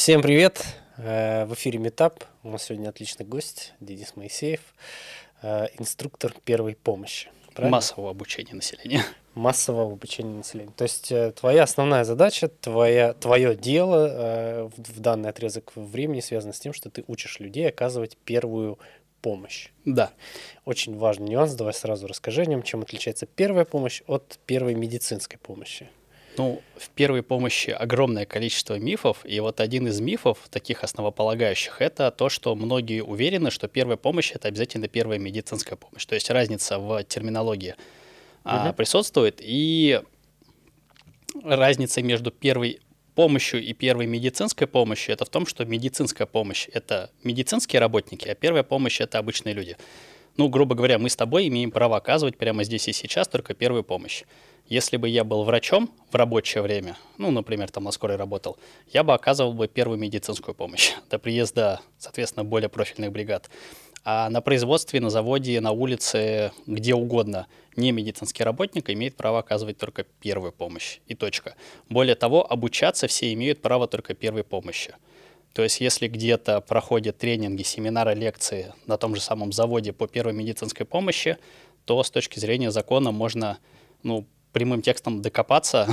Всем привет! Э, в эфире Метап. У нас сегодня отличный гость Денис Моисеев, э, инструктор первой помощи. Правильно? Массового обучения населения. Массового обучения населения. То есть э, твоя основная задача, твоя, твое дело в данный отрезок времени связано с тем, что ты учишь людей оказывать первую помощь. Да. Очень важный нюанс. Давай сразу расскажи о нем, чем отличается первая помощь от первой медицинской помощи. Ну, в первой помощи огромное количество мифов, и вот один из мифов, таких основополагающих, это то, что многие уверены, что первая помощь — это обязательно первая медицинская помощь. То есть разница в терминологии угу. присутствует, и разница между первой помощью и первой медицинской помощью это в том, что медицинская помощь — это медицинские работники, а первая помощь — это обычные люди. Ну, грубо говоря, мы с тобой имеем право оказывать прямо здесь и сейчас только первую помощь. Если бы я был врачом в рабочее время, ну, например, там на скорой работал, я бы оказывал бы первую медицинскую помощь до приезда, соответственно, более профильных бригад. А на производстве, на заводе, на улице, где угодно, не медицинский работник имеет право оказывать только первую помощь. И точка. Более того, обучаться все имеют право только первой помощи. То есть если где-то проходят тренинги, семинары, лекции на том же самом заводе по первой медицинской помощи, то с точки зрения закона можно ну, прямым текстом докопаться.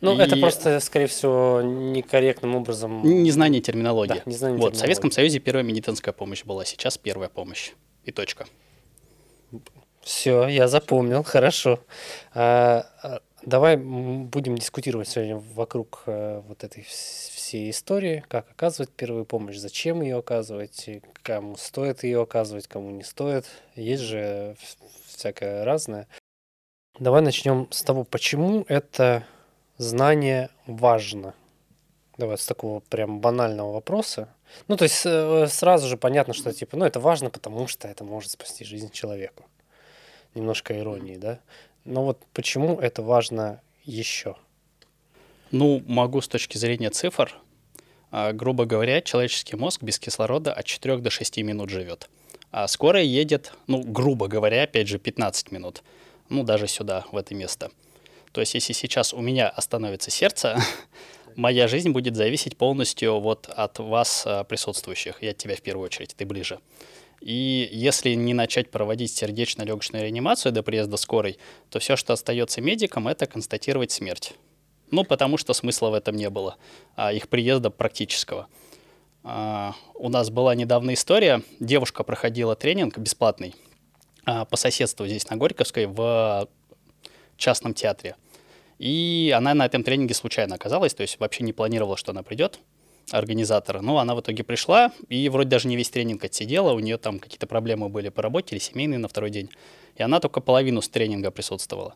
Ну, и... это просто, скорее всего, некорректным образом... Незнание терминологии. Да, незнание вот, терминологии. В Советском Союзе первая медицинская помощь была, сейчас первая помощь. И точка. Все, я запомнил, хорошо. А, а, давай будем дискутировать сегодня вокруг а, вот этой всей истории, как оказывать первую помощь, зачем ее оказывать, кому стоит ее оказывать, кому не стоит. Есть же всякое разное. Давай начнем с того, почему это знание важно. Давай с такого прям банального вопроса. Ну, то есть э, сразу же понятно, что типа, ну, это важно, потому что это может спасти жизнь человеку. Немножко иронии, да? Но вот почему это важно еще? Ну, могу с точки зрения цифр. А, грубо говоря, человеческий мозг без кислорода от 4 до 6 минут живет. А скорая едет, ну, грубо говоря, опять же, 15 минут ну, даже сюда, в это место. То есть, если сейчас у меня остановится сердце, моя жизнь будет зависеть полностью вот от вас, а, присутствующих, и от тебя в первую очередь, ты ближе. И если не начать проводить сердечно-легочную реанимацию до приезда скорой, то все, что остается медикам, это констатировать смерть. Ну, потому что смысла в этом не было, а их приезда практического. А, у нас была недавно история, девушка проходила тренинг бесплатный, а, по соседству здесь на Горьковской в частном театре. И она на этом тренинге случайно оказалась, то есть вообще не планировала, что она придет, организатора. Но она в итоге пришла, и вроде даже не весь тренинг отсидела, у нее там какие-то проблемы были по работе или семейные на второй день. И она только половину с тренинга присутствовала.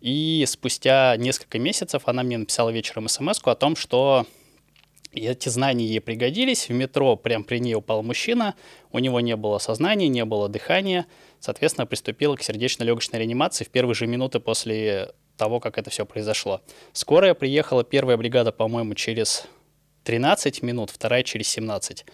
И спустя несколько месяцев она мне написала вечером смс о том, что эти знания ей пригодились. В метро прям при ней упал мужчина, у него не было сознания, не было дыхания. Соответственно, приступила к сердечно-легочной реанимации в первые же минуты после того, как это все произошло. Скорая приехала, первая бригада, по-моему, через 13 минут, вторая через 17.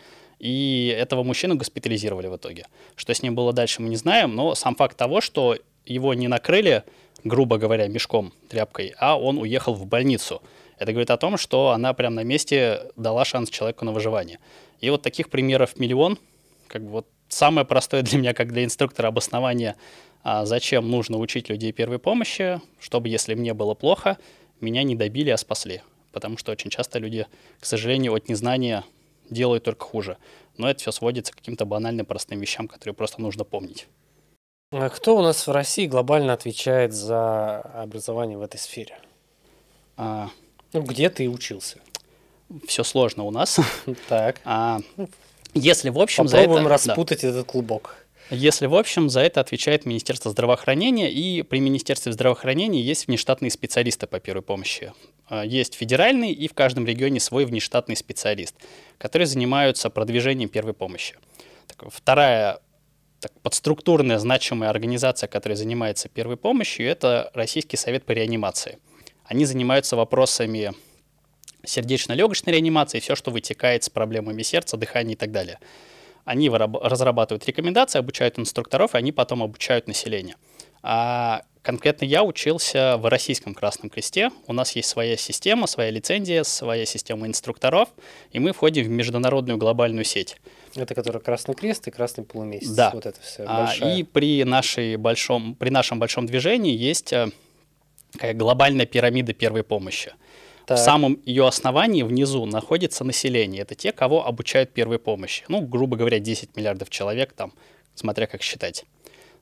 И этого мужчину госпитализировали в итоге. Что с ним было дальше, мы не знаем, но сам факт того, что его не накрыли, грубо говоря, мешком, тряпкой, а он уехал в больницу – это говорит о том, что она прямо на месте дала шанс человеку на выживание. И вот таких примеров миллион. Как бы вот самое простое для меня, как для инструктора, обоснование, а зачем нужно учить людей первой помощи, чтобы, если мне было плохо, меня не добили, а спасли. Потому что очень часто люди, к сожалению, от незнания делают только хуже. Но это все сводится к каким-то банальным простым вещам, которые просто нужно помнить. А кто у нас в России глобально отвечает за образование в этой сфере? А, ну, где ты учился? Все сложно у нас. Так. А, если в общем Попробуем за это... распутать да. этот клубок. Если в общем за это отвечает Министерство здравоохранения, и при Министерстве здравоохранения есть внештатные специалисты по первой помощи. А, есть федеральный и в каждом регионе свой внештатный специалист, которые занимаются продвижением первой помощи. Так, вторая так, подструктурная значимая организация, которая занимается первой помощью, это Российский совет по реанимации – они занимаются вопросами сердечно-легочной реанимации, все, что вытекает с проблемами сердца, дыхания и так далее. Они разрабатывают рекомендации, обучают инструкторов, и они потом обучают население. А конкретно я учился в Российском Красном Кресте. У нас есть своя система, своя лицензия, своя система инструкторов, и мы входим в международную глобальную сеть. Это который Красный Крест и Красный полумесяц. Да. Вот это все. А, и при, нашей большом, при нашем большом движении есть э, глобальная пирамида первой помощи. Так. В самом ее основании внизу находится население. Это те, кого обучают первой помощи. Ну, грубо говоря, 10 миллиардов человек там, смотря как считать.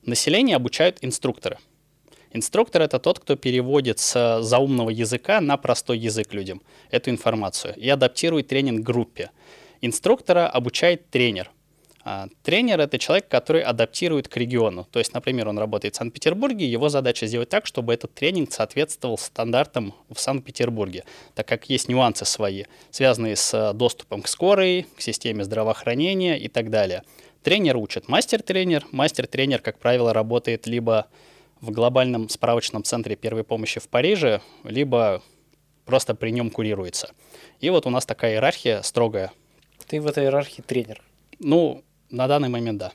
Население обучают инструкторы. Инструктор — это тот, кто переводит с заумного языка на простой язык людям эту информацию и адаптирует тренинг группе. Инструктора обучает тренер. А тренер — это человек, который адаптирует к региону. То есть, например, он работает в Санкт-Петербурге, его задача сделать так, чтобы этот тренинг соответствовал стандартам в Санкт-Петербурге, так как есть нюансы свои, связанные с доступом к скорой, к системе здравоохранения и так далее. Тренер учит мастер-тренер. Мастер-тренер, как правило, работает либо в глобальном справочном центре первой помощи в Париже, либо просто при нем курируется. И вот у нас такая иерархия строгая. Ты в этой иерархии тренер. Ну, на данный момент да.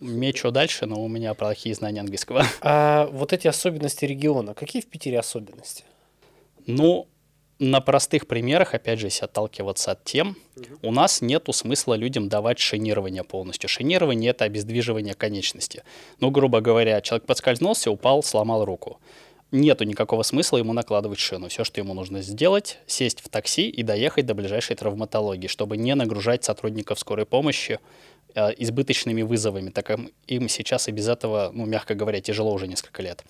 Мечу дальше, но у меня плохие знания английского. А вот эти особенности региона, какие в Питере особенности? Ну, на простых примерах, опять же, если отталкиваться от тем, угу. у нас нету смысла людям давать шинирование полностью. Шинирование — это обездвиживание конечности. Ну, грубо говоря, человек подскользнулся, упал, сломал руку. Нету никакого смысла ему накладывать шину. Все, что ему нужно сделать, сесть в такси и доехать до ближайшей травматологии, чтобы не нагружать сотрудников скорой помощи э, избыточными вызовами, так как им сейчас и без этого, ну, мягко говоря, тяжело уже несколько лет.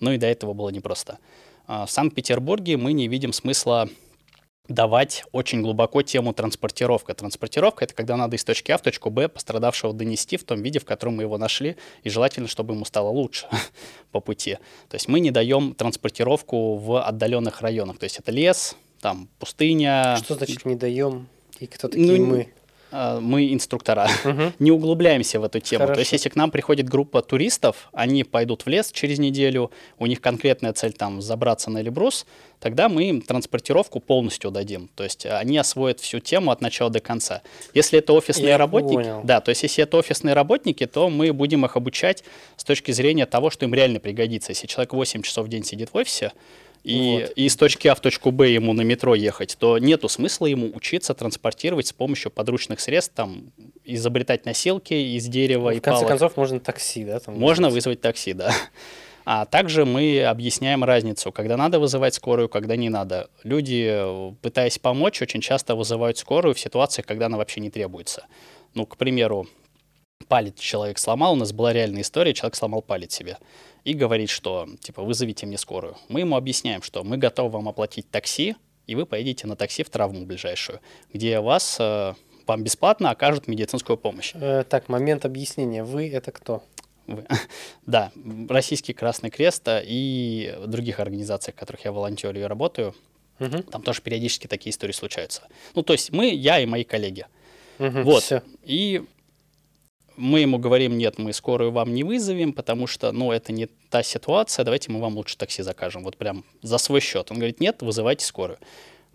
Ну и до этого было непросто. А, в Санкт-Петербурге мы не видим смысла давать очень глубоко тему транспортировка. Транспортировка — это когда надо из точки А в точку Б пострадавшего донести в том виде, в котором мы его нашли, и желательно, чтобы ему стало лучше по пути. То есть мы не даем транспортировку в отдаленных районах. То есть это лес, там пустыня. Что значит не даем? И кто такие ну, мы? А, мы инструктора, угу. не углубляемся в эту тему. Хорошо. То есть, если к нам приходит группа туристов, они пойдут в лес через неделю, у них конкретная цель там забраться на Эльбрус, тогда мы им транспортировку полностью дадим. То есть они освоят всю тему от начала до конца. Если это офисные Я работники, понял. да, то есть если это офисные работники, то мы будем их обучать с точки зрения того, что им реально пригодится. Если человек 8 часов в день сидит в офисе, и, вот. из точки А в точку Б ему на метро ехать, то нету смысла ему учиться транспортировать с помощью подручных средств, там, изобретать носилки из дерева ну, и В конце палок. концов, можно такси, да? Там можно вызвать такси, да. А также мы объясняем разницу, когда надо вызывать скорую, когда не надо. Люди, пытаясь помочь, очень часто вызывают скорую в ситуациях, когда она вообще не требуется. Ну, к примеру, палец человек сломал, у нас была реальная история, человек сломал палец себе и говорит, что, типа, вызовите мне скорую. Мы ему объясняем, что мы готовы вам оплатить такси, и вы поедете на такси в травму ближайшую, где вас э, вам бесплатно окажут медицинскую помощь. Э, так, момент объяснения. Вы это кто? Вы. Да, Российский Красный Крест и других организациях, в которых я волонтерю и работаю, угу. там тоже периодически такие истории случаются. Ну, то есть мы, я и мои коллеги. Угу, вот. Все. И мы ему говорим, нет, мы скорую вам не вызовем, потому что, ну, это не та ситуация, давайте мы вам лучше такси закажем, вот прям за свой счет. Он говорит, нет, вызывайте скорую.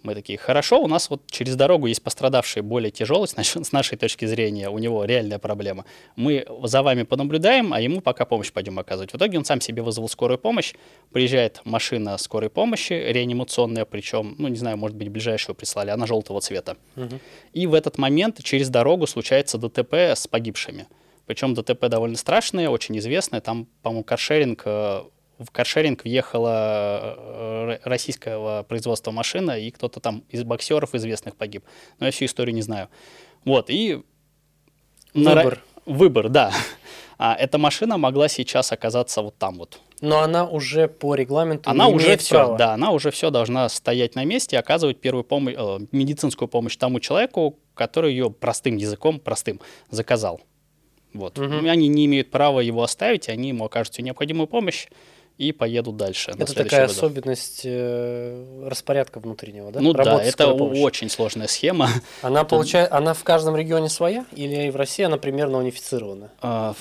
Мы такие, хорошо, у нас вот через дорогу есть пострадавший более значит, с нашей точки зрения, у него реальная проблема. Мы за вами понаблюдаем, а ему пока помощь пойдем оказывать. В итоге он сам себе вызвал скорую помощь, приезжает машина скорой помощи, реанимационная, причем, ну, не знаю, может быть, ближайшую прислали, она желтого цвета. Угу. И в этот момент через дорогу случается ДТП с погибшими. Причем ДТП довольно страшное, очень известное. Там, по-моему, каршеринг э, в каршеринг въехала э, российского производства машина, и кто-то там из боксеров известных погиб. Но я всю историю не знаю. Вот, и... Выбор. На... Выбор, да. А эта машина могла сейчас оказаться вот там вот. Но она уже по регламенту она уже все, права. да, она уже все должна стоять на месте и оказывать первую помощь, э, медицинскую помощь тому человеку, который ее простым языком, простым, заказал. Вот. Угу. Они не имеют права его оставить, они ему окажут всю необходимую помощь и поедут дальше. Это такая вызов. особенность э, распорядка внутреннего, да? Ну Работы да, это очень сложная схема. Она получает, она в каждом регионе своя или в России она примерно унифицирована? А,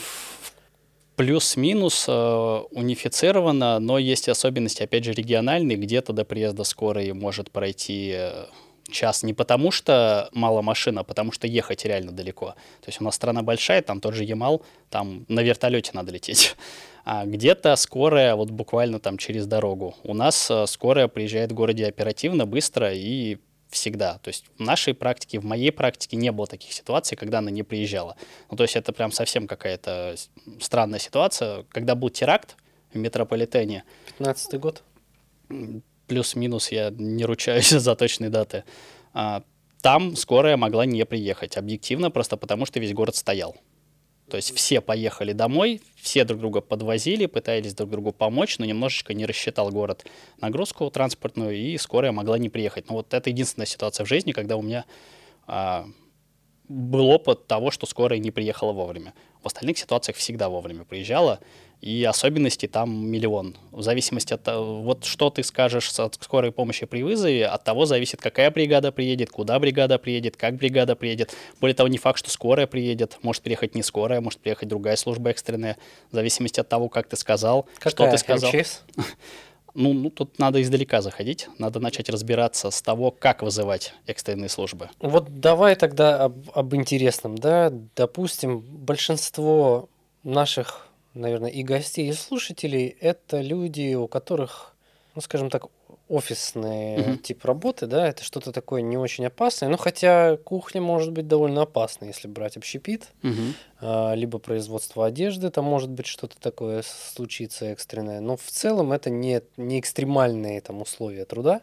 плюс-минус э, унифицирована, но есть особенности, опять же, региональные. Где-то до приезда скорой может пройти э, час не потому, что мало машин, а потому что ехать реально далеко. То есть у нас страна большая, там тот же Ямал, там на вертолете надо лететь. А где-то скорая вот буквально там через дорогу. У нас э, скорая приезжает в городе оперативно, быстро и всегда. То есть в нашей практике, в моей практике не было таких ситуаций, когда она не приезжала. Ну, то есть это прям совсем какая-то странная ситуация. Когда был теракт в метрополитене... 15 год? Плюс-минус, я не ручаюсь за точные даты. А, там скорая могла не приехать, объективно, просто потому что весь город стоял. То есть все поехали домой, все друг друга подвозили, пытались друг другу помочь, но немножечко не рассчитал город нагрузку транспортную, и скорая могла не приехать. Но вот это единственная ситуация в жизни, когда у меня а, был опыт того, что скорая не приехала вовремя. В остальных ситуациях всегда вовремя приезжала, и особенностей там миллион. В зависимости от того, вот что ты скажешь от скорой помощи при вызове, от того зависит, какая бригада приедет, куда бригада приедет, как бригада приедет. Более того, не факт, что скорая приедет, может приехать не скорая, может приехать другая служба экстренная, в зависимости от того, как ты сказал, какая? что ты сказал. МЧС? Ну, ну, тут надо издалека заходить, надо начать разбираться с того, как вызывать экстренные службы. Вот давай тогда об, об интересном, да, допустим, большинство наших наверное, и гостей, и слушателей это люди, у которых, ну, скажем так, офисные Мгм. тип работы, да, это что-то такое не очень опасное. Ну, хотя кухня может быть довольно опасной, если брать общепит, а, либо производство одежды, там может быть что-то такое случиться экстренное. Но в целом это не, не экстремальные там условия труда.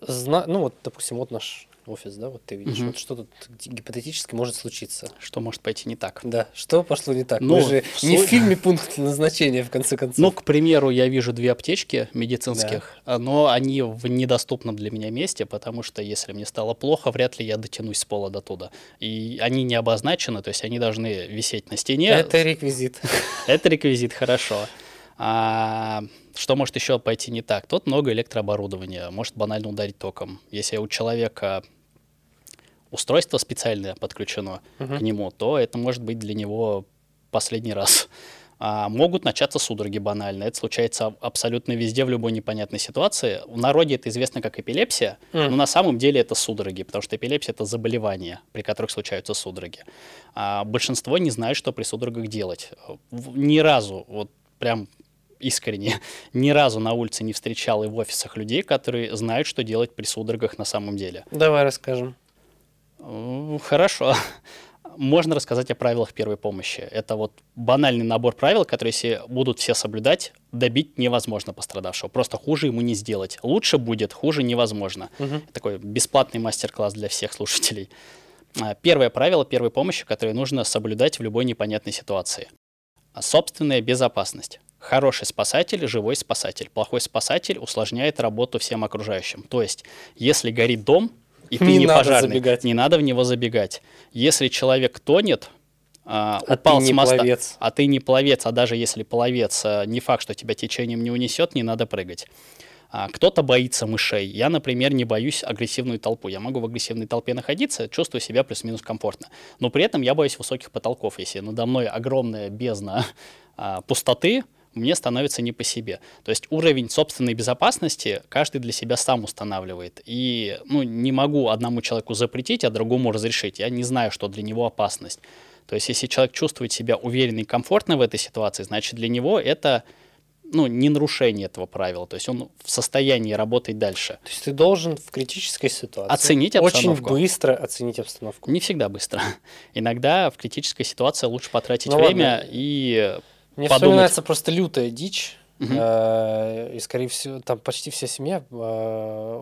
Зна- ну, вот, допустим, вот наш офис, да, вот ты видишь, Мгм. вот что тут гипотетически может случиться. Что может пойти не так? Да, что пошло не так? Ну, Мы же в не в фильме пункт назначения, в конце концов. Ну, к примеру, я вижу две аптечки медицинских, а, но они в недоступном для меня месте, потому что если мне стало плохо, вряд ли я дотянусь с пола до туда. И они не обозначены, то есть они должны висеть на стене. это реквизит. Это реквизит, хорошо. А, что может еще пойти не так? Тут много электрооборудования, может банально ударить током. Если у человека устройство специальное подключено Мгм. к нему, то это может быть для него последний раз. А, могут начаться судороги банально. Это случается аб- абсолютно везде, в любой непонятной ситуации. В народе это известно как эпилепсия, М. но на самом деле это судороги, потому что эпилепсия это заболевание, при которых случаются судороги. А большинство не знает, что при судорогах делать. Ни разу, вот прям искренне, ни разу на улице не встречал и в офисах людей, которые знают, что делать при судорогах на самом деле. Давай расскажем. Хорошо. Можно рассказать о правилах первой помощи. Это вот банальный набор правил, которые, если будут все соблюдать, добить невозможно пострадавшего. Просто хуже ему не сделать. Лучше будет, хуже невозможно. Мгм. Такой бесплатный мастер-класс для всех слушателей. А, Первое правило первой помощи, которое нужно соблюдать в любой непонятной ситуации. Собственная безопасность. Хороший спасатель – живой спасатель. Плохой спасатель усложняет работу всем окружающим. То есть, если горит дом, и ты Не не, надо пожарный, забегать. не надо в него забегать. Если человек тонет, а, А упал ты с не моста, пловец. а ты не пловец, а даже если пловец, а, не факт, что тебя течением не унесет, не надо прыгать. А, Кто-то боится мышей. Я, например, не боюсь агрессивную толпу. Я могу в агрессивной толпе находиться, чувствую себя плюс-минус комфортно. Но при этом я боюсь высоких потолков. Если надо мной огромная бездна а, пустоты, мне становится не по себе. То есть уровень собственной безопасности каждый для себя сам устанавливает. И ну, не могу одному человеку запретить, а другому разрешить. Я не знаю, что для него опасность. То есть если человек чувствует себя уверенно и комфортно в этой ситуации, значит для него это ну, не нарушение этого правила. То есть он в состоянии работать дальше. То есть ты должен в критической ситуации Оценить очень обстановку. быстро оценить обстановку. Не всегда быстро. Иногда в критической ситуации лучше потратить Ну время ладно. и Мне подумать. вспоминается просто лютая дичь. Э, И, скорее всего, там почти вся семья э,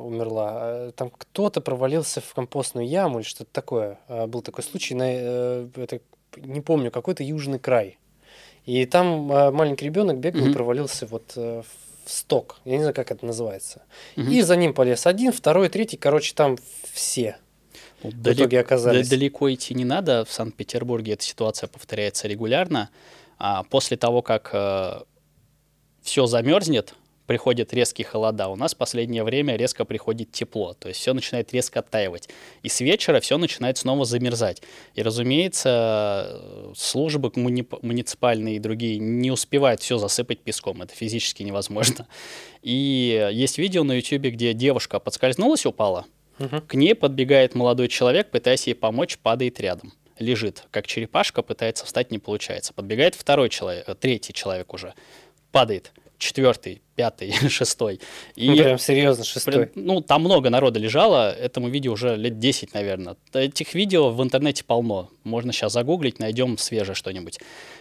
умерла. Э, Там кто-то провалился в компостную яму или что-то такое. Был такой случай, на, это, не помню, какой-то южный край. И там маленький ребенок бегал и Мгм. провалился вот в сток. Я не знаю, как это называется. Мгм. И за ним полез один, второй, третий. Короче, там все Ну, в итоге оказались. Да- далеко идти не надо. В Санкт-Петербурге эта ситуация повторяется регулярно. А после того, как все замерзнет, приходят резкие холода. У нас в последнее время резко приходит тепло, то есть все начинает резко оттаивать. И с вечера все начинает снова замерзать. И, разумеется, э, службы муни- муниципальные и другие не успевают все засыпать песком. Это физически невозможно. И есть видео на YouTube, где девушка подскользнулась, упала, Мгм. к ней подбегает молодой человек, пытаясь ей помочь, падает рядом. Лежит, как черепашка, пытается встать, не получается. Подбегает второй человек, э, третий человек уже, падает, четвертый, пятый, шестой. И, ну, прям серьезно, шестой. Ну, там много народа лежало, этому видео уже лет 10, наверное. Этих видео в интернете полно. Можно сейчас загуглить, найдем свежее что-нибудь.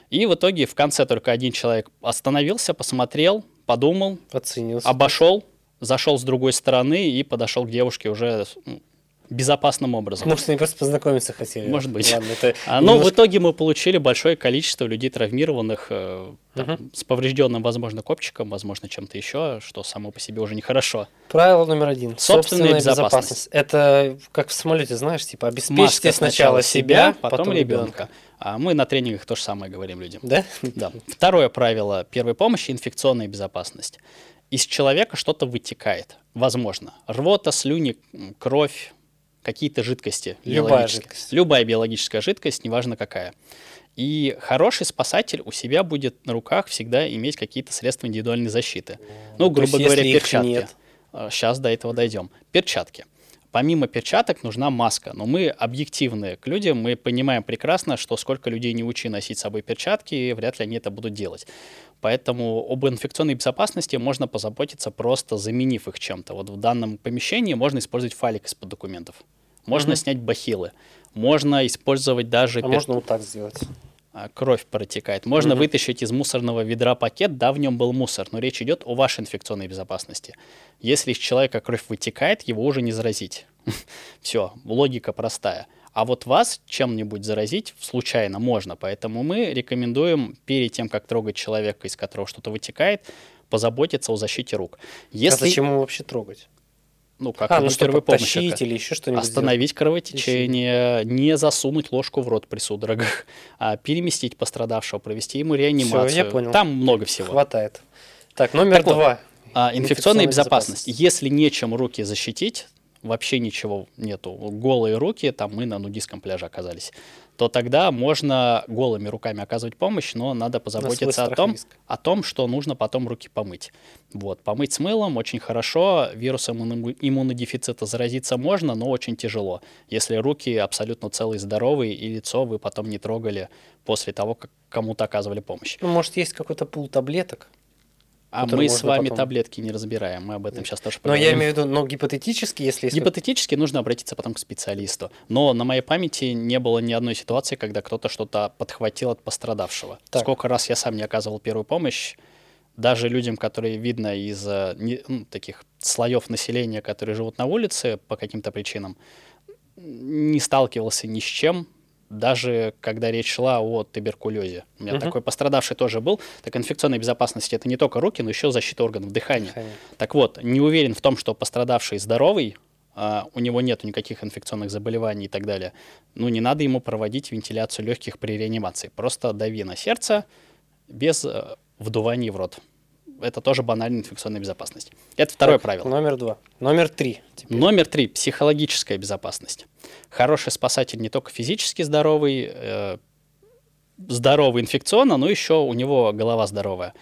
И в итоге в конце только один человек остановился, посмотрел, подумал, Оценился. обошел, зашел с другой стороны и подошел к девушке уже безопасным образом. Может, они просто познакомиться хотели. Может быть. Ладно, это а, Но немножко... в итоге мы получили большое количество людей травмированных, э, там, угу. с поврежденным, возможно, копчиком, возможно, чем-то еще, что само по себе уже нехорошо. Правило номер один. Собственная, Собственная безопасность. безопасность. Это как в самолете, знаешь, типа обеспечьте Маска сначала себя, потом, потом ребенка. ребенка. А мы на тренингах то же самое говорим людям. Да? Да. Второе правило первой помощи – инфекционная безопасность. Из человека что-то вытекает. Возможно. Рвота, слюни, кровь, какие-то жидкости. Любая жидкость. Любая биологическая жидкость, неважно какая. И хороший спасатель у себя будет на руках всегда иметь какие-то средства индивидуальной защиты. Ну, грубо говоря, перчатки. Нет. Сейчас до этого дойдем. Перчатки. Помимо перчаток нужна маска, но мы объективные к людям, мы понимаем прекрасно, что сколько людей не учи носить с собой перчатки, вряд ли они это будут делать. Поэтому об инфекционной безопасности можно позаботиться просто заменив их чем-то. Вот в данном помещении можно использовать файлик из-под документов. Можно угу. снять бахилы. Можно использовать даже... А пер... можно вот так сделать. А, кровь протекает. Можно угу. вытащить из мусорного ведра пакет, да, в нем был мусор, но речь идет о вашей инфекционной безопасности. Если из человека кровь вытекает, его уже не заразить. Все, логика простая. А вот вас чем-нибудь заразить случайно можно, поэтому мы рекомендуем перед тем, как трогать человека, из которого что-то вытекает, позаботиться о защите рук. Если... А зачем его вообще трогать? Ну, как а, ну, первой помощи. или еще что-нибудь Остановить сделать. кровотечение, не засунуть ложку в рот при судорогах, а переместить пострадавшего, провести ему реанимацию. Все, я понял. Там много всего. Хватает. Так, номер так два. Вот, а, инфекционная, инфекционная безопасность. безопасность. Если нечем руки защитить, вообще ничего нету, голые руки, там мы на нудистском пляже оказались, то тогда можно голыми руками оказывать помощь, но надо позаботиться о том, о том, что нужно потом руки помыть. Вот, помыть с мылом очень хорошо, вирусом иммунодефицита заразиться можно, но очень тяжело, если руки абсолютно целые, здоровые, и лицо вы потом не трогали после того, как кому-то оказывали помощь. Ну, может, есть какой-то пул таблеток, а мы с вами потом... таблетки не разбираем, мы об этом сейчас тоже поговорим. Но я имею в виду, но гипотетически, если... Гипотетически нужно обратиться потом к специалисту. Но на моей памяти не было ни одной ситуации, когда кто-то что-то подхватил от пострадавшего. Так. Сколько раз я сам не оказывал первую помощь, даже людям, которые видно из э, ну, таких слоев населения, которые живут на улице по каким-то причинам, не сталкивался ни с чем, даже когда речь шла о туберкулезе. У меня угу. такой пострадавший тоже был. Так инфекционная безопасность это не только руки, но еще защита органов дыхания. Дыхание. Так вот, не уверен в том, что пострадавший здоровый, а у него нет никаких инфекционных заболеваний и так далее. Ну, не надо ему проводить вентиляцию легких при реанимации. Просто дави на сердце без э, вдувания в рот это тоже банальная инфекционная безопасность. Это второе так, правило. Номер два. Номер три. Теперь. Номер три. Психологическая безопасность. Хороший спасатель не только физически здоровый, э, здоровый инфекционно, но еще у него голова здоровая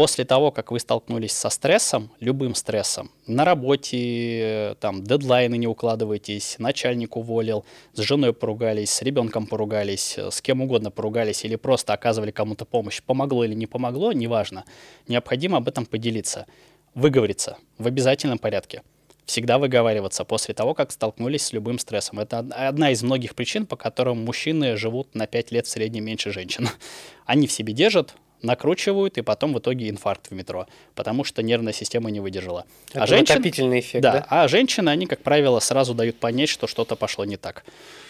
после того, как вы столкнулись со стрессом, любым стрессом, на работе, там, дедлайны не укладываетесь, начальник уволил, с женой поругались, с ребенком поругались, с кем угодно поругались или просто оказывали кому-то помощь, помогло или не помогло, неважно, необходимо об этом поделиться, выговориться в обязательном порядке. Всегда выговариваться после того, как столкнулись с любым стрессом. Это одна из многих причин, по которым мужчины живут на 5 лет в среднем меньше женщин. Они в себе держат, накручивают, и потом в итоге инфаркт в метро, потому что нервная система не выдержала. Это а женщин, эффект, да, да? А женщины, они, как правило, сразу дают понять, что что-то пошло не так.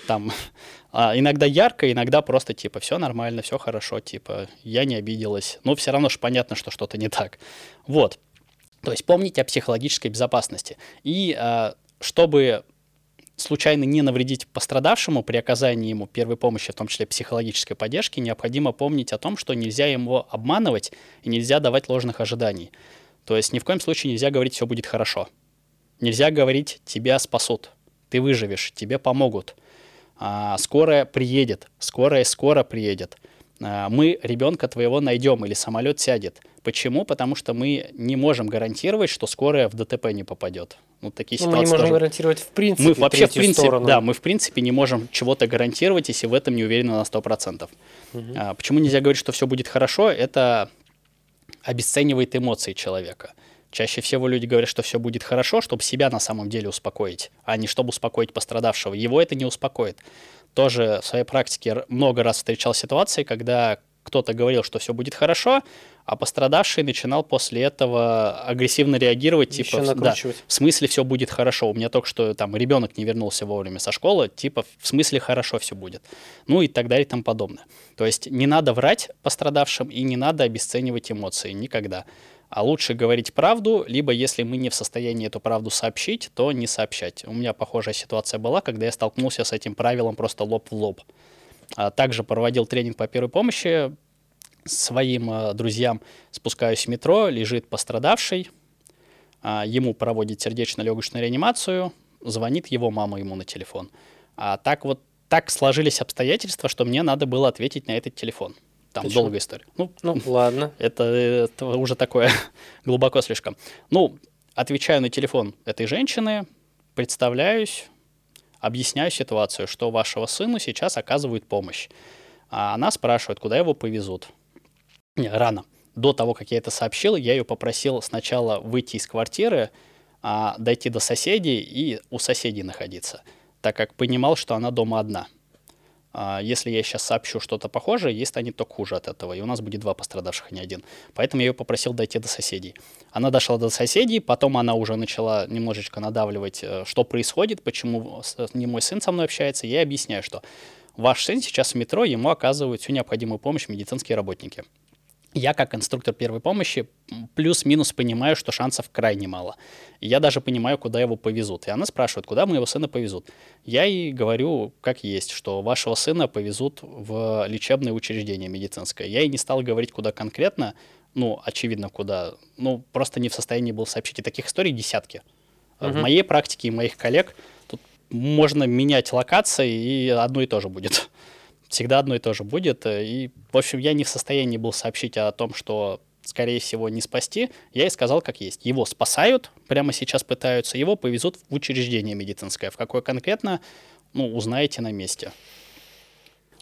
Там а, иногда ярко, иногда просто типа все нормально, все хорошо, типа я не обиделась. Но все равно же понятно, что что-то не так. Вот. То есть помните о психологической безопасности. И а, чтобы случайно не навредить пострадавшему при оказании ему первой помощи, в том числе психологической поддержки, необходимо помнить о том, что нельзя его обманывать и нельзя давать ложных ожиданий. То есть ни в коем случае нельзя говорить «все будет хорошо». Нельзя говорить «тебя спасут», «ты выживешь», «тебе помогут», а, «скорая приедет», «скорая скоро приедет». А, мы ребенка твоего найдем или самолет сядет. Почему? Потому что мы не можем гарантировать, что скорая в ДТП не попадет. Ну, такие ну, ситуации мы не можем тоже... гарантировать в принципе Мы вообще в принципе, сторону. да, мы в принципе не можем чего-то гарантировать, если в этом не уверены на 100%. Угу. А, почему нельзя говорить, что все будет хорошо? Это обесценивает эмоции человека. Чаще всего люди говорят, что все будет хорошо, чтобы себя на самом деле успокоить, а не чтобы успокоить пострадавшего. Его это не успокоит. Тоже в своей практике много раз встречал ситуации, когда кто-то говорил, что все будет хорошо, а пострадавший начинал после этого агрессивно реагировать, Еще типа, да, в смысле все будет хорошо. У меня только что там ребенок не вернулся вовремя со школы, типа, в смысле хорошо все будет. Ну и так далее и тому подобное. То есть не надо врать пострадавшим и не надо обесценивать эмоции никогда. А лучше говорить правду, либо если мы не в состоянии эту правду сообщить, то не сообщать. У меня похожая ситуация была, когда я столкнулся с этим правилом просто лоб в лоб. А также проводил тренинг по первой помощи своим э, друзьям. Спускаюсь в метро, лежит пострадавший, а, ему проводит сердечно-легочную реанимацию, звонит его мама ему на телефон. А так вот так сложились обстоятельства, что мне надо было ответить на этот телефон. Там Почему? долгая история. Ну, ну ладно. Это, это уже такое глубоко слишком. Ну, отвечаю на телефон этой женщины, представляюсь, объясняю ситуацию, что вашего сыну сейчас оказывают помощь. А она спрашивает, куда его повезут. Не, рано. До того, как я это сообщил, я ее попросил сначала выйти из квартиры, а, дойти до соседей и у соседей находиться, так как понимал, что она дома одна – если я сейчас сообщу что-то похожее, ей станет только хуже от этого, и у нас будет два пострадавших, а не один. Поэтому я ее попросил дойти до соседей. Она дошла до соседей, потом она уже начала немножечко надавливать, э, что происходит, почему не мой сын со мной общается. Я объясняю, что ваш сын сейчас в метро, ему оказывают всю необходимую помощь медицинские работники я как инструктор первой помощи плюс-минус понимаю, что шансов крайне мало. Я даже понимаю, куда его повезут. И она спрашивает, куда моего сына повезут. Я ей говорю, как есть, что вашего сына повезут в лечебное учреждение медицинское. Я ей не стал говорить, куда конкретно, ну, очевидно, куда. Ну, просто не в состоянии был сообщить. И таких историй десятки. Угу. В моей практике и моих коллег тут можно менять локации, и одно и то же будет всегда одно и то же будет. Э, и, в общем, я не в состоянии был сообщить о том, что скорее всего, не спасти, я и сказал, как есть. Его спасают, прямо сейчас пытаются, его повезут в учреждение медицинское. В какое конкретно, ну, узнаете на месте.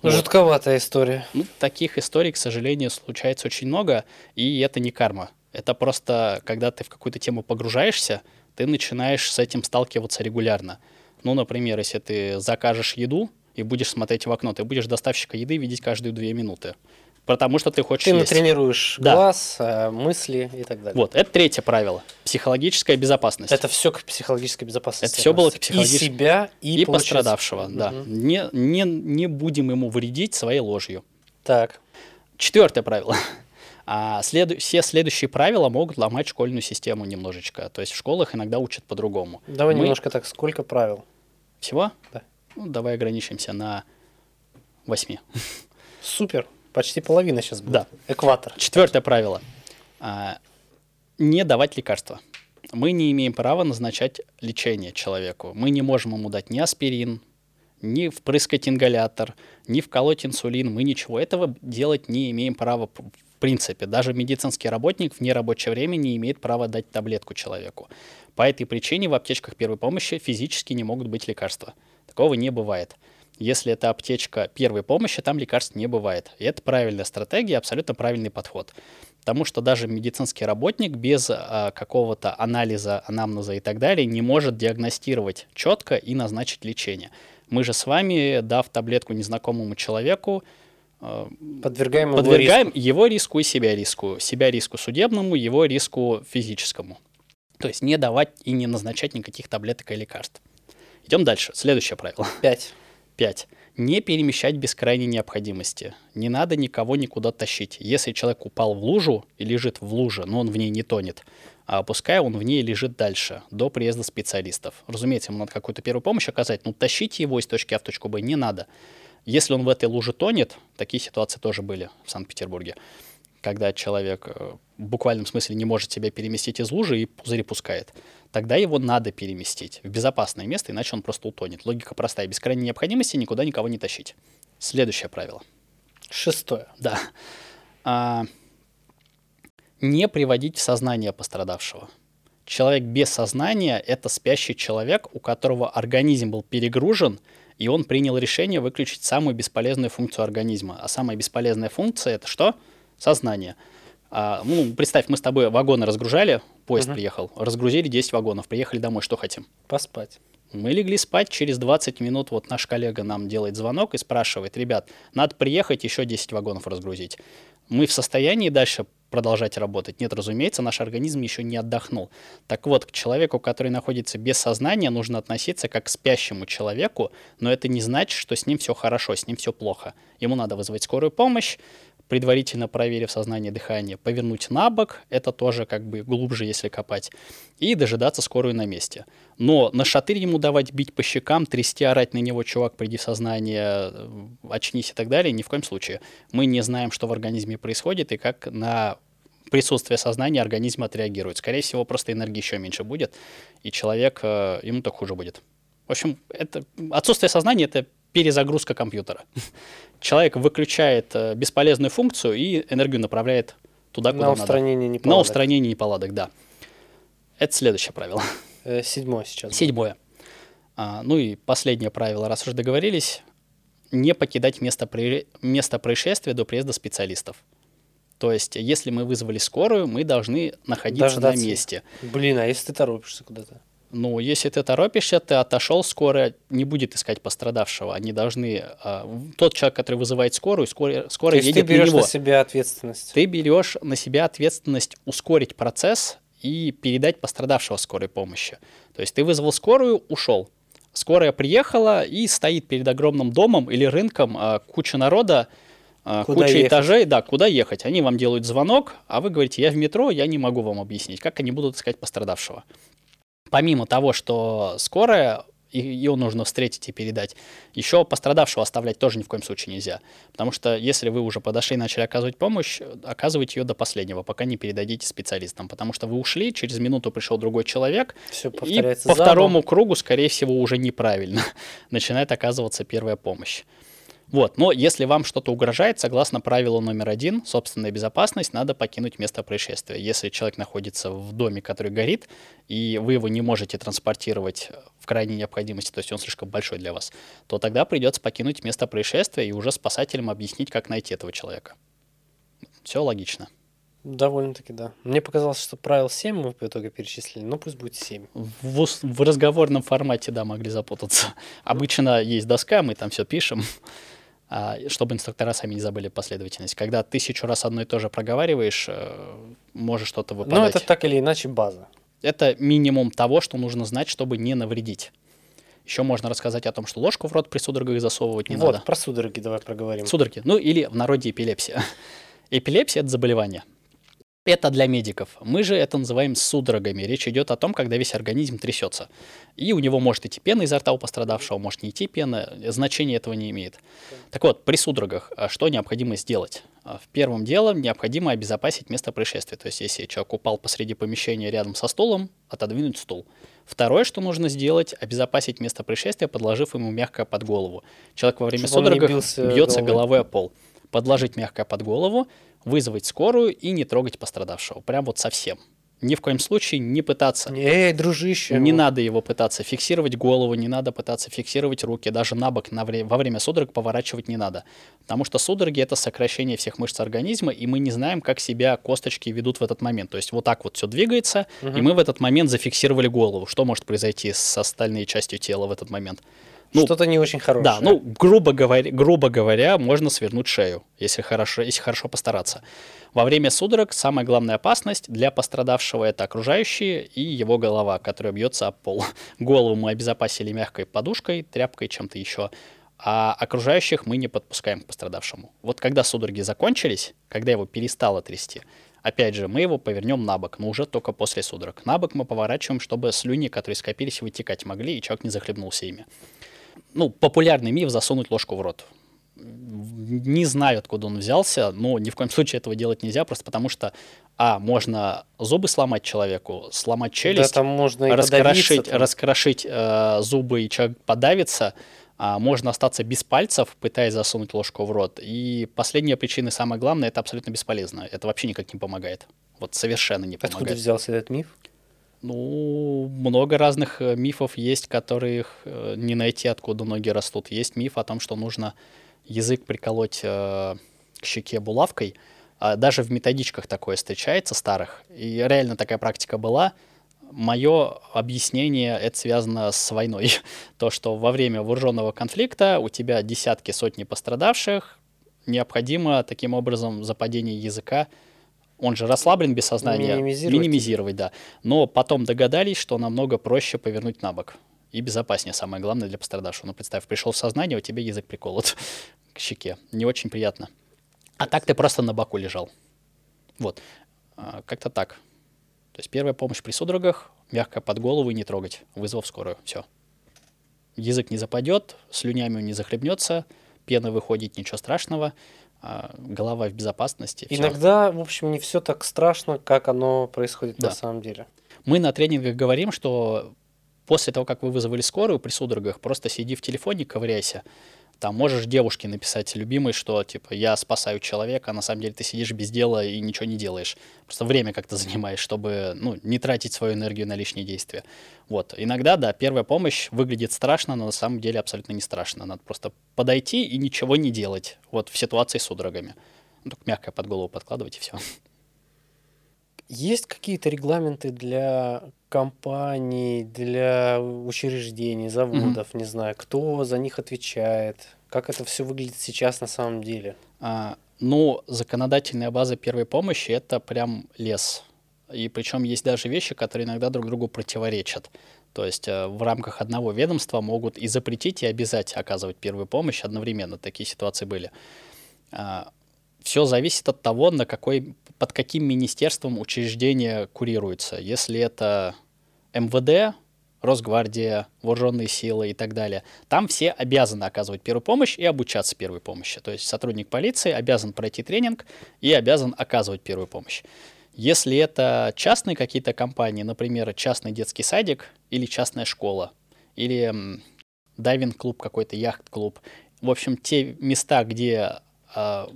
Вот. Жутковатая история. Ну, таких историй, к сожалению, случается очень много, и это не карма. Это просто, когда ты в какую-то тему погружаешься, ты начинаешь с этим сталкиваться регулярно. Ну, например, если ты закажешь еду, и будешь смотреть в окно. Ты будешь доставщика еды видеть каждые две минуты. Потому что ты хочешь Ты есть. тренируешь да. глаз, э, мысли и так далее. Вот, это третье правило. Психологическая безопасность. Это все к психологической безопасности. Это все было к психологической... И себя, и, и пострадавшего, угу. да. Не, не, не будем ему вредить своей ложью. Так. Четвертое правило. А следу... все следующие правила могут ломать школьную систему немножечко. То есть в школах иногда учат по-другому. Давай Мы... немножко так. Сколько правил? Всего? Да. Ну, давай ограничимся на восьми. Супер. Почти половина сейчас будет. Да. Экватор. Четвертое правило. А, не давать лекарства. Мы не имеем права назначать лечение человеку. Мы не можем ему дать ни аспирин, ни впрыскать ингалятор, ни вколоть инсулин. Мы ничего этого делать не имеем права в принципе. Даже медицинский работник в нерабочее время не имеет права дать таблетку человеку. По этой причине в аптечках первой помощи физически не могут быть лекарства. Такого не бывает. Если это аптечка первой помощи, там лекарств не бывает. И это правильная стратегия, абсолютно правильный подход. Потому что даже медицинский работник без а, какого-то анализа, анамнеза и так далее не может диагностировать четко и назначить лечение. Мы же с вами, дав таблетку незнакомому человеку, подвергаем, подвергаем его, риску. его риску и себя риску. Себя риску судебному, его риску физическому. То есть не давать и не назначать никаких таблеток и лекарств. Идем дальше. Следующее правило. Пять. Пять. Не перемещать без крайней необходимости. Не надо никого никуда тащить. Если человек упал в лужу и лежит в луже, но он в ней не тонет, а пускай он в ней лежит дальше, до приезда специалистов. Разумеется, ему надо какую-то первую помощь оказать, но тащить его из точки А в точку Б не надо. Если он в этой луже тонет, такие ситуации тоже были в Санкт-Петербурге, когда человек э, в буквальном смысле не может себя переместить из лужи и пузыри пускает тогда его надо переместить в безопасное место, иначе он просто утонет. Логика простая. Без крайней необходимости никуда никого не тащить. Следующее правило. Шестое. Да. А, не приводить в сознание пострадавшего. Человек без сознания – это спящий человек, у которого организм был перегружен, и он принял решение выключить самую бесполезную функцию организма. А самая бесполезная функция – это что? Сознание. А, ну, представь, мы с тобой вагоны разгружали, поезд угу. приехал, разгрузили 10 вагонов, приехали домой, что хотим? Поспать. Мы легли спать, через 20 минут вот наш коллега нам делает звонок и спрашивает, ребят, надо приехать еще 10 вагонов разгрузить. Мы в состоянии дальше продолжать работать? Нет, разумеется, наш организм еще не отдохнул. Так вот, к человеку, который находится без сознания, нужно относиться как к спящему человеку, но это не значит, что с ним все хорошо, с ним все плохо. Ему надо вызвать скорую помощь, предварительно проверив сознание дыхания, повернуть на бок, это тоже как бы глубже, если копать, и дожидаться скорую на месте. Но на шатырь ему давать бить по щекам, трясти, орать на него, чувак, приди в сознание, э, очнись и так далее, ни в коем случае. Мы не знаем, что в организме происходит и как на присутствие сознания организм отреагирует. Скорее всего, просто энергии еще меньше будет, и человек, э, ему так хуже будет. В общем, это отсутствие сознания — это перезагрузка компьютера. Человек выключает э, бесполезную функцию и энергию направляет туда, куда на надо. Устранение неполадок. На устранение неполадок, да. Это следующее правило. Э, седьмое сейчас. Седьмое. А, ну и последнее правило, раз уже договорились, не покидать место, при... место происшествия до приезда специалистов. То есть, если мы вызвали скорую, мы должны находиться Дождаться. на месте. Блин, а если ты торопишься куда-то? Ну, если ты торопишься, ты отошел, скорая не будет искать пострадавшего. Они должны... А, тот человек, который вызывает скорую, скорая, скорая едет ты берешь на него. на себя ответственность. Ты берешь на себя ответственность ускорить процесс и передать пострадавшего скорой помощи. То есть ты вызвал скорую, ушел. Скорая приехала и стоит перед огромным домом или рынком, а, куча народа, куда куча ехать? этажей, да, куда ехать. Они вам делают звонок, а вы говорите, я в метро, я не могу вам объяснить, как они будут искать пострадавшего помимо того, что скорая, ее нужно встретить и передать, еще пострадавшего оставлять тоже ни в коем случае нельзя. Потому что если вы уже подошли и начали оказывать помощь, оказывайте ее до последнего, пока не передадите специалистам. Потому что вы ушли, через минуту пришел другой человек, Все и по задом. второму кругу, скорее всего, уже неправильно начинает оказываться первая помощь. Вот, но если вам что-то угрожает, согласно правилу номер один, собственная безопасность, надо покинуть место происшествия. Если человек находится в доме, который горит, и вы его не можете транспортировать в крайней необходимости, то есть он слишком большой для вас, то тогда придется покинуть место происшествия и уже спасателям объяснить, как найти этого человека. Все логично. Довольно-таки, да. Мне показалось, что правил 7 мы в итоге перечислили, но пусть будет 7. В, в разговорном формате, да, могли запутаться. Обычно есть доска, мы там все пишем. А, чтобы инструктора сами не забыли последовательность. Когда тысячу раз одно и то же проговариваешь, э, может что-то выпадать. Ну, это так или иначе база. Это минимум того, что нужно знать, чтобы не навредить. Еще можно рассказать о том, что ложку в рот при судорогах засовывать не вот, надо. про судороги давай проговорим. Судороги. Ну, или в народе эпилепсия. Эпилепсия – это заболевание. Это для медиков. Мы же это называем судорогами. Речь идет о том, когда весь организм трясется. И у него может идти пена изо рта у пострадавшего, может не идти пена. Значение этого не имеет. Так вот, при судорогах а что необходимо сделать? А, в первом делом необходимо обезопасить место происшествия. То есть, если человек упал посреди помещения рядом со стулом, отодвинуть стул. Второе, что нужно сделать, обезопасить место происшествия, подложив ему мягкое под голову. Человек во время Чтобы судорогах бьется головой. головой о пол. Подложить мягкое под голову, вызвать скорую и не трогать пострадавшего. Прям вот совсем. Ни в коем случае не пытаться. Эй, дружище. Не надо его пытаться фиксировать голову, не надо пытаться фиксировать руки, даже на бок на вре- во время судорог поворачивать не надо. Потому что судороги это сокращение всех мышц организма, и мы не знаем, как себя косточки ведут в этот момент. То есть вот так вот все двигается, угу. и мы в этот момент зафиксировали голову. Что может произойти с остальной частью тела в этот момент? Ну, Что-то не очень хорошее. Да, ну, грубо говоря, грубо говоря, можно свернуть шею, если хорошо, если хорошо постараться. Во время судорог самая главная опасность для пострадавшего это окружающие и его голова, которая бьется об пол. Голову мы обезопасили мягкой подушкой, тряпкой, чем-то еще, а окружающих мы не подпускаем к пострадавшему. Вот когда судороги закончились, когда его перестало трясти, Опять же, мы его повернем на бок, но уже только после судорог. На бок мы поворачиваем, чтобы слюни, которые скопились, вытекать могли, и человек не захлебнулся ими ну, популярный миф засунуть ложку в рот. Не знаю, откуда он взялся, но ни в коем случае этого делать нельзя, просто потому что, а, можно зубы сломать человеку, сломать челюсть, да, там можно и раскрошить, раскрошить э, зубы, и человек подавится, а можно остаться без пальцев, пытаясь засунуть ложку в рот. И последняя причина, самое главное, это абсолютно бесполезно. Это вообще никак не помогает. Вот совершенно не помогает. Откуда взялся этот миф? Ну, много разных э, мифов есть, которых э, не найти, откуда ноги растут. Есть миф о том, что нужно язык приколоть э, к щеке булавкой. А даже в методичках такое встречается старых. И реально такая практика была. Мое объяснение это связано с войной. То, что во время вооруженного конфликта у тебя десятки, сотни пострадавших, необходимо таким образом западение языка он же расслаблен без сознания, минимизировать, минимизировать да. Но потом догадались, что намного проще повернуть на бок. И безопаснее, самое главное для пострадавшего. Ну, представь, пришел в сознание, у тебя язык приколот к щеке. Не очень приятно. А так ты просто на боку лежал. Вот. А, как-то так. То есть первая помощь при судорогах, мягко под голову и не трогать, вызвав скорую. Все. Язык не западет, слюнями не захлебнется, пена выходит, ничего страшного. А, голова в безопасности. Иногда, в общем, не все так страшно, как оно происходит да. на самом деле. Мы на тренингах говорим, что после того, как вы вызвали скорую при судорогах, просто сиди в телефоне, ковыряйся. Там можешь девушке написать любимой, что типа я спасаю человека, а на самом деле ты сидишь без дела и ничего не делаешь. Просто время как-то занимаешь, чтобы ну, не тратить свою энергию на лишние действия. Вот. Иногда, да, первая помощь выглядит страшно, но на самом деле абсолютно не страшно. Надо просто подойти и ничего не делать. Вот в ситуации с судорогами. Ну, только мягко под голову подкладывать и все. Есть какие-то регламенты для компаний, для учреждений, заводов, mm-hmm. не знаю, кто за них отвечает, как это все выглядит сейчас на самом деле? А, ну, законодательная база первой помощи это прям лес. И причем есть даже вещи, которые иногда друг другу противоречат. То есть э, в рамках одного ведомства могут и запретить, и обязать оказывать первую помощь одновременно. Такие ситуации были. Все зависит от того, на какой, под каким министерством учреждение курируется. Если это МВД, Росгвардия, вооруженные силы и так далее. Там все обязаны оказывать первую помощь и обучаться первой помощи. То есть сотрудник полиции обязан пройти тренинг и обязан оказывать первую помощь. Если это частные какие-то компании, например, частный детский садик или частная школа, или дайвинг-клуб какой-то, яхт-клуб, в общем, те места, где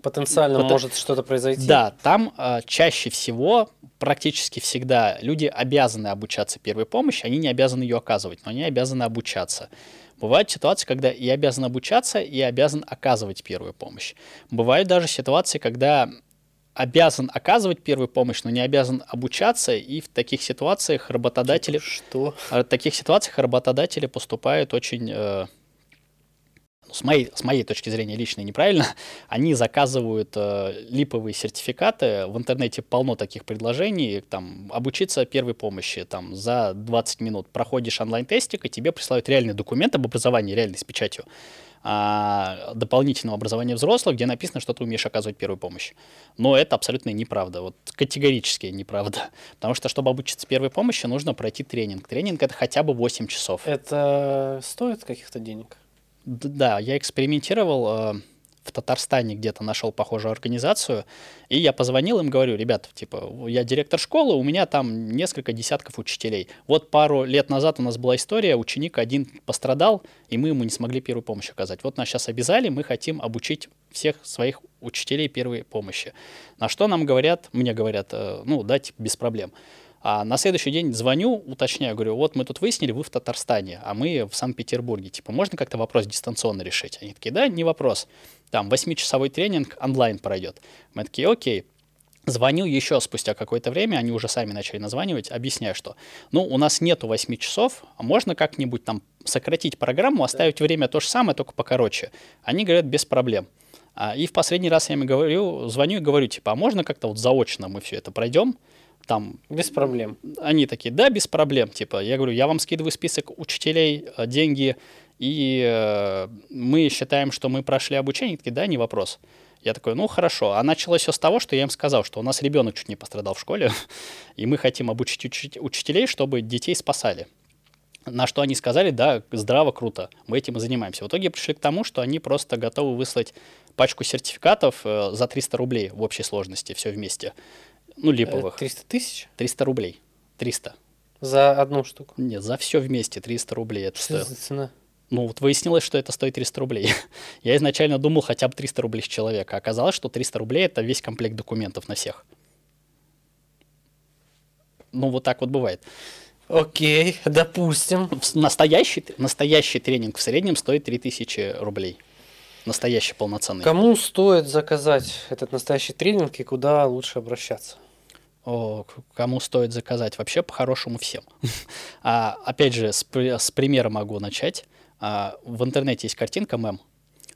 Потенциально Потом, может что-то произойти. Да, там а, чаще всего, практически всегда, люди обязаны обучаться первой помощи, они не обязаны ее оказывать, но они обязаны обучаться. Бывают ситуации, когда и обязан обучаться, и обязан оказывать первую помощь. Бывают даже ситуации, когда обязан оказывать первую помощь, но не обязан обучаться, и в таких ситуациях работодатели... Что? В таких ситуациях работодатели поступают очень э, с моей, с моей точки зрения лично неправильно, они заказывают э, липовые сертификаты, в интернете полно таких предложений, там, обучиться первой помощи, там, за 20 минут проходишь онлайн-тестик, и тебе присылают реальный документ об образовании, реальный с печатью, а, дополнительного образования взрослых, где написано, что ты умеешь оказывать первую помощь. Но это абсолютно неправда, вот категорически неправда. Потому что, чтобы обучиться первой помощи, нужно пройти тренинг. Тренинг — это хотя бы 8 часов. Это стоит каких-то денег? Да, я экспериментировал э, в Татарстане где-то нашел похожую организацию, и я позвонил им, говорю, ребят, типа, я директор школы, у меня там несколько десятков учителей. Вот пару лет назад у нас была история, ученик один пострадал, и мы ему не смогли первую помощь оказать. Вот нас сейчас обязали, мы хотим обучить всех своих учителей первой помощи. На что нам говорят, мне говорят, э, ну, да, типа, без проблем. А на следующий день звоню, уточняю, говорю, вот мы тут выяснили, вы в Татарстане, а мы в Санкт-Петербурге. Типа, можно как-то вопрос дистанционно решить? Они такие, да, не вопрос. Там, восьмичасовой тренинг онлайн пройдет. Мы такие, окей. Звоню еще спустя какое-то время, они уже сами начали названивать, объясняю, что, ну, у нас нету 8 часов, а можно как-нибудь там сократить программу, оставить время то же самое, только покороче. Они говорят, без проблем. А, и в последний раз я им говорю, звоню и говорю, типа, а можно как-то вот заочно мы все это пройдем? Там... Без проблем. Они такие, да, без проблем. Типа, я говорю, я вам скидываю список учителей, э, деньги, и э, мы считаем, что мы прошли обучение. Они такие, да, не вопрос. Я такой, ну хорошо. А началось все с того, что я им сказал, что у нас ребенок чуть не пострадал в школе, и мы хотим обучить уч- учителей, чтобы детей спасали. На что они сказали, да, здраво, круто, мы этим и занимаемся. В итоге пришли к тому, что они просто готовы выслать пачку сертификатов э, за 300 рублей в общей сложности, все вместе. Ну, липовых. 300 тысяч? 300 рублей. 300. За одну штуку? Нет, за все вместе 300 рублей это Что за цена? Ну, вот выяснилось, что это стоит 300 рублей. Я изначально думал хотя бы 300 рублей с человека. Оказалось, что 300 рублей — это весь комплект документов на всех. Ну, вот так вот бывает. Окей, допустим. Настоящий, настоящий тренинг в среднем стоит 3000 рублей. Настоящий полноценный. Кому стоит заказать этот настоящий тренинг и куда лучше обращаться? О, кому стоит заказать? Вообще, по-хорошему, всем. а, опять же, с, с примера могу начать. А, в интернете есть картинка мем.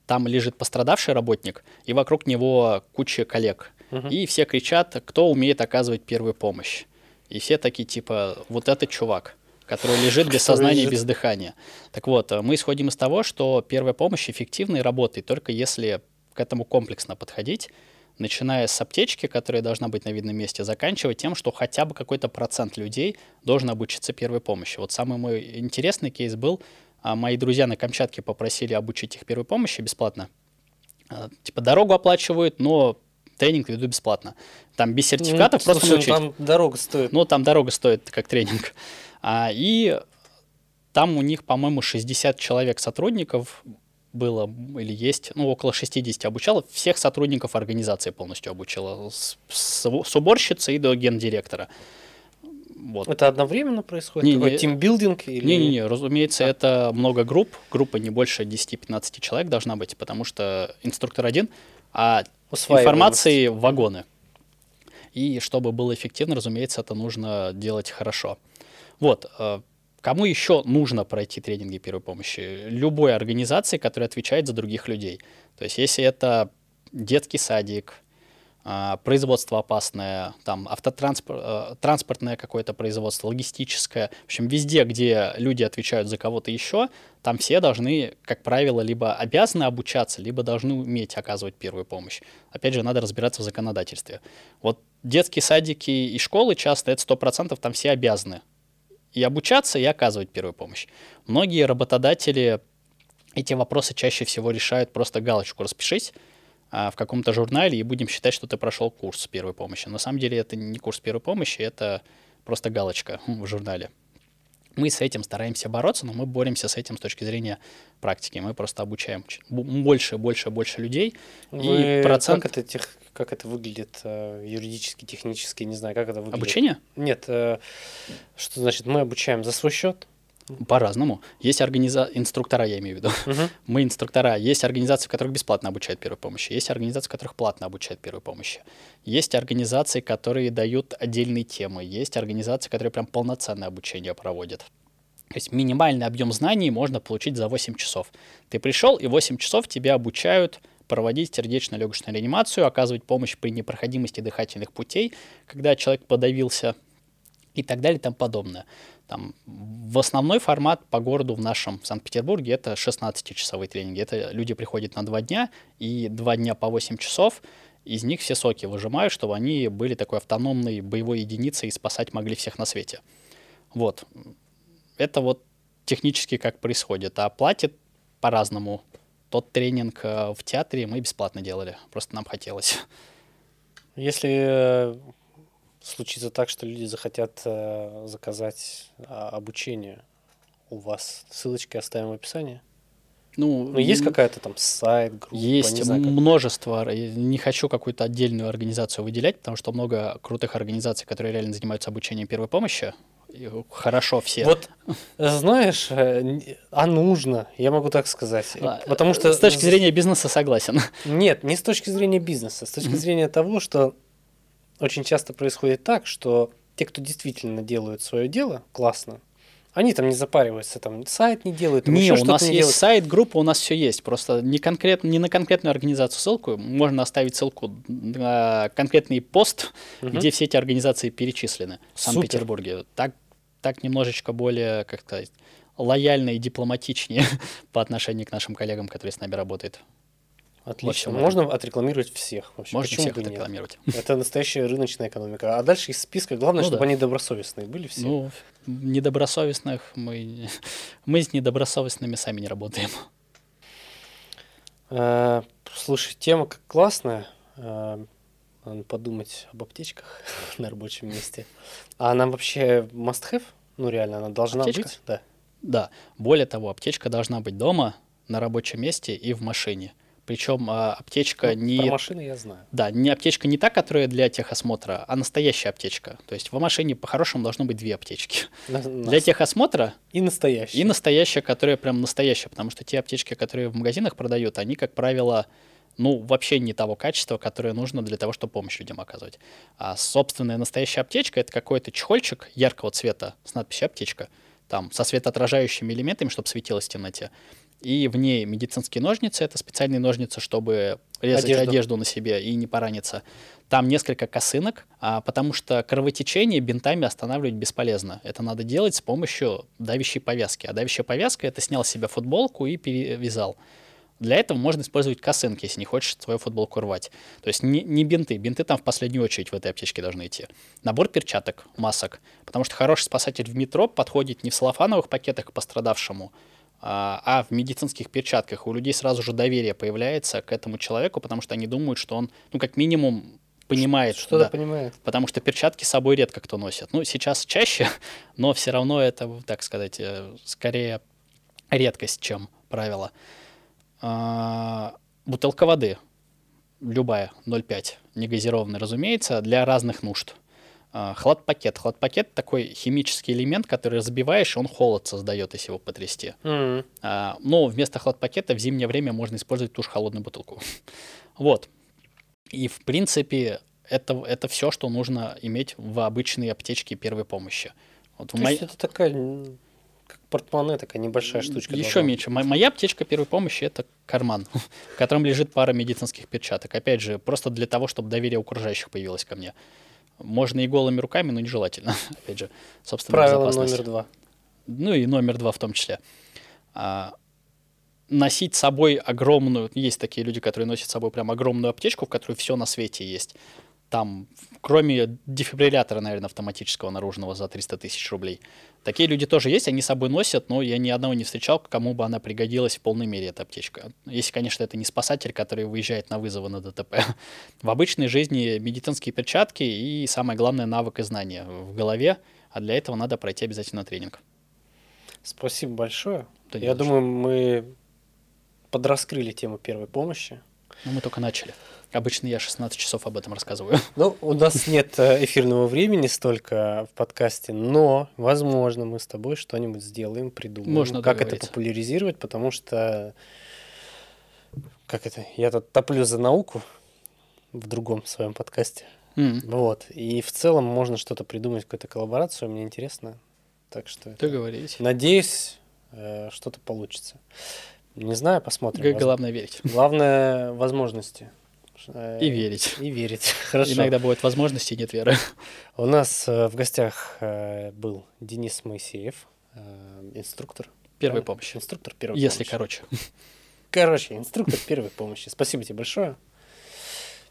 Там лежит пострадавший работник, и вокруг него куча коллег. Угу. И все кричат, кто умеет оказывать первую помощь. И все такие типа, вот этот чувак, который лежит без сознания, без дыхания. Так вот, мы исходим из того, что первая помощь эффективна и работает только если к этому комплексно подходить, начиная с аптечки, которая должна быть на видном месте, заканчивая тем, что хотя бы какой-то процент людей должен обучиться первой помощи. Вот самый мой интересный кейс был, а мои друзья на Камчатке попросили обучить их первой помощи бесплатно. А, типа дорогу оплачивают, но тренинг веду бесплатно. Там без сертификатов ну, просто слушай, научить. Там дорога стоит. Ну, там дорога стоит как тренинг. А, и там у них, по-моему, 60 человек сотрудников было или есть, ну, около 60 обучала. Всех сотрудников организации полностью обучила. С, с, с уборщицы и до гендиректора. Вот. Это одновременно происходит? Не, не, тимбилдинг? Или... Не-не-не, разумеется, а. это много групп. Группа не больше 10-15 человек должна быть, потому что инструктор один, а информации вагоны. И чтобы было эффективно, разумеется, это нужно делать хорошо. Вот. Кому еще нужно пройти тренинги первой помощи? Любой организации, которая отвечает за других людей. То есть если это детский садик, а, производство опасное, там автотранспортное э, какое-то производство, логистическое. В общем, везде, где люди отвечают за кого-то еще, там все должны, как правило, либо обязаны обучаться, либо должны уметь оказывать первую помощь. Опять же, надо разбираться в законодательстве. Вот детские садики и школы часто, это 100%, там все обязаны и обучаться, и оказывать первую помощь. Многие работодатели эти вопросы чаще всего решают просто галочку «распишись», а, в каком-то журнале и будем считать, что ты прошел курс первой помощи. На самом деле это не курс первой помощи, это просто галочка в журнале. Мы с этим стараемся бороться, но мы боремся с этим с точки зрения практики. Мы просто обучаем больше, больше, больше людей. Вы, и процент... как, это тех, как это выглядит э, юридически, технически, не знаю, как это выглядит? Обучение? Нет. Э, что значит, мы обучаем за свой счет? По-разному. Есть организа... инструктора, я имею в виду. Uh-huh. Мы инструктора. Есть организации, в которых бесплатно обучают первой помощи. Есть организации, в которых платно обучают первой помощи. Есть организации, которые дают отдельные темы. Есть организации, которые прям полноценное обучение проводят. То есть минимальный объем знаний можно получить за 8 часов. Ты пришел, и 8 часов тебя обучают проводить сердечно-легочную реанимацию, оказывать помощь при непроходимости дыхательных путей, когда человек подавился и так далее и тому подобное. Там, в основной формат по городу в нашем Санкт-Петербурге это 16-часовые тренинги. Это люди приходят на два дня, и два дня по 8 часов, из них все соки выжимают, чтобы они были такой автономной боевой единицей и спасать могли всех на свете. Вот. Это вот технически как происходит. А платит по-разному. Тот тренинг э, в театре мы бесплатно делали. Просто нам хотелось. Если э, случится так, что люди захотят э, заказать обучение у вас, ссылочки оставим в описании. Ну, ну есть какая-то там сайт, группа? Есть знаю, как... множество. Не хочу какую-то отдельную организацию выделять, потому что много крутых организаций, которые реально занимаются обучением первой помощи. Хорошо все. Вот знаешь, э, а нужно, я могу так сказать. А, потому что... С точки зрения бизнеса согласен. Нет, не с точки зрения бизнеса, с точки mm-hmm. зрения того, что очень часто происходит так, что те, кто действительно делают свое дело классно, они там не запариваются, там сайт не делают. Не, у нас не есть делают. сайт, группа, у нас все есть. Просто не, конкретно, не на конкретную организацию ссылку, можно оставить ссылку на конкретный пост, угу. где все эти организации перечислены в Санкт-Петербурге. Так, так немножечко более как-то лояльно и дипломатичнее по отношению к нашим коллегам, которые с нами работают. Отлично. Можно отрекламировать всех. Вообще. Можно Почему всех отрекламировать. Это настоящая рыночная экономика. А дальше из списка главное, ну, чтобы да. они добросовестные были все. Ну, недобросовестных мы, мы с недобросовестными сами не работаем. А, слушай, тема как классная. А, надо подумать об аптечках на рабочем месте. А она вообще must have? Ну, реально, она должна Аптечка? быть? Да. Да. Более того, аптечка должна быть дома, на рабочем месте и в машине. Причем а, аптечка Ну, не... Про машины я знаю. Да, не аптечка не та, которая для техосмотра, а настоящая аптечка. То есть в машине по-хорошему должно быть две аптечки. На- Для техосмотра И настоящий. и настоящая, которая прям настоящая, потому что те аптечки, которые в магазинах продают, они, как правило, ну, вообще не того качества, которое нужно для того, чтобы помощь людям оказывать. А собственная настоящая аптечка — это какой-то чехольчик яркого цвета с надписью «аптечка», там, со светоотражающими элементами, чтобы светилось в темноте. И в ней медицинские ножницы, это специальные ножницы, чтобы резать Одежду. одежду, на себе и не пораниться. Там несколько косынок, а, потому что кровотечение бинтами останавливать бесполезно. Это надо делать с помощью давящей повязки. А давящая повязка — это снял с себя футболку и перевязал. Для этого можно использовать косынки, если не хочешь свою футболку рвать. То есть не, не бинты. Бинты там в последнюю очередь в этой аптечке должны идти. Набор перчаток, масок. Потому что хороший спасатель в метро подходит не в целлофановых пакетах к пострадавшему, а, а в медицинских перчатках. У людей сразу же доверие появляется к этому человеку, потому что они думают, что он, ну, как минимум, понимает, Что-то да. понимает. Потому что перчатки с собой редко кто носит. Ну, сейчас чаще, но все равно это, так сказать, э, скорее редкость, чем правило. А, Бутылка воды, любая, 0,5, негазированная, разумеется, для разных нужд. А, Хладпакет. Хладпакет такой химический элемент, который разбиваешь, он холод создает, если его потрясти. А, Но вместо хладпакета в зимнее время можно использовать ту же холодную бутылку. Вот. И, в принципе, это, это все, что нужно иметь в обычной аптечке первой помощи. Вот в То моей- есть это такая, как портмоне, такая небольшая штучка. Еще должна меньше. Мо- Моя аптечка первой помощи это карман, в котором лежит пара медицинских перчаток. Опять же, просто для того, чтобы доверие окружающих появилось ко мне. Можно и голыми руками, но нежелательно. Опять же, собственно, Правило номер два. Ну и номер два в том числе. А, носить с собой огромную... Есть такие люди, которые носят с собой прям огромную аптечку, в которой все на свете есть. Там, кроме дефибриллятора, наверное, автоматического наружного за 300 тысяч рублей. Такие люди тоже есть, они с собой носят, но я ни одного не встречал, кому бы она пригодилась в полной мере, эта аптечка. Если, конечно, это не спасатель, который выезжает на вызовы на ДТП. В обычной жизни медицинские перчатки и, самое главное, навык и знания в голове, а для этого надо пройти обязательно тренинг. Спасибо большое. Да Я за что. думаю, мы подраскрыли тему первой помощи. Ну, мы только начали. Обычно я 16 часов об этом рассказываю. Ну, у нас нет э, эфирного времени столько в подкасте, но, возможно, мы с тобой что-нибудь сделаем, придумаем, Можно как это популяризировать, потому что, как это, я тут топлю за науку в другом своем подкасте, М, вот, и в целом можно что-то придумать, какую-то коллаборацию, мне интересно, так что Договорились. надеюсь, э, что-то получится. Не знаю, посмотрим. Главное верить. Главное возможности. И верить. И верить. Хорошо. Иногда бывают возможности и нет веры. У нас э, в гостях э, был Денис Моисеев, э, инструктор. Первой помощи. Инструктор первой Если помощи. короче. Короче, инструктор первой помощи. Спасибо тебе большое.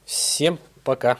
Всем пока.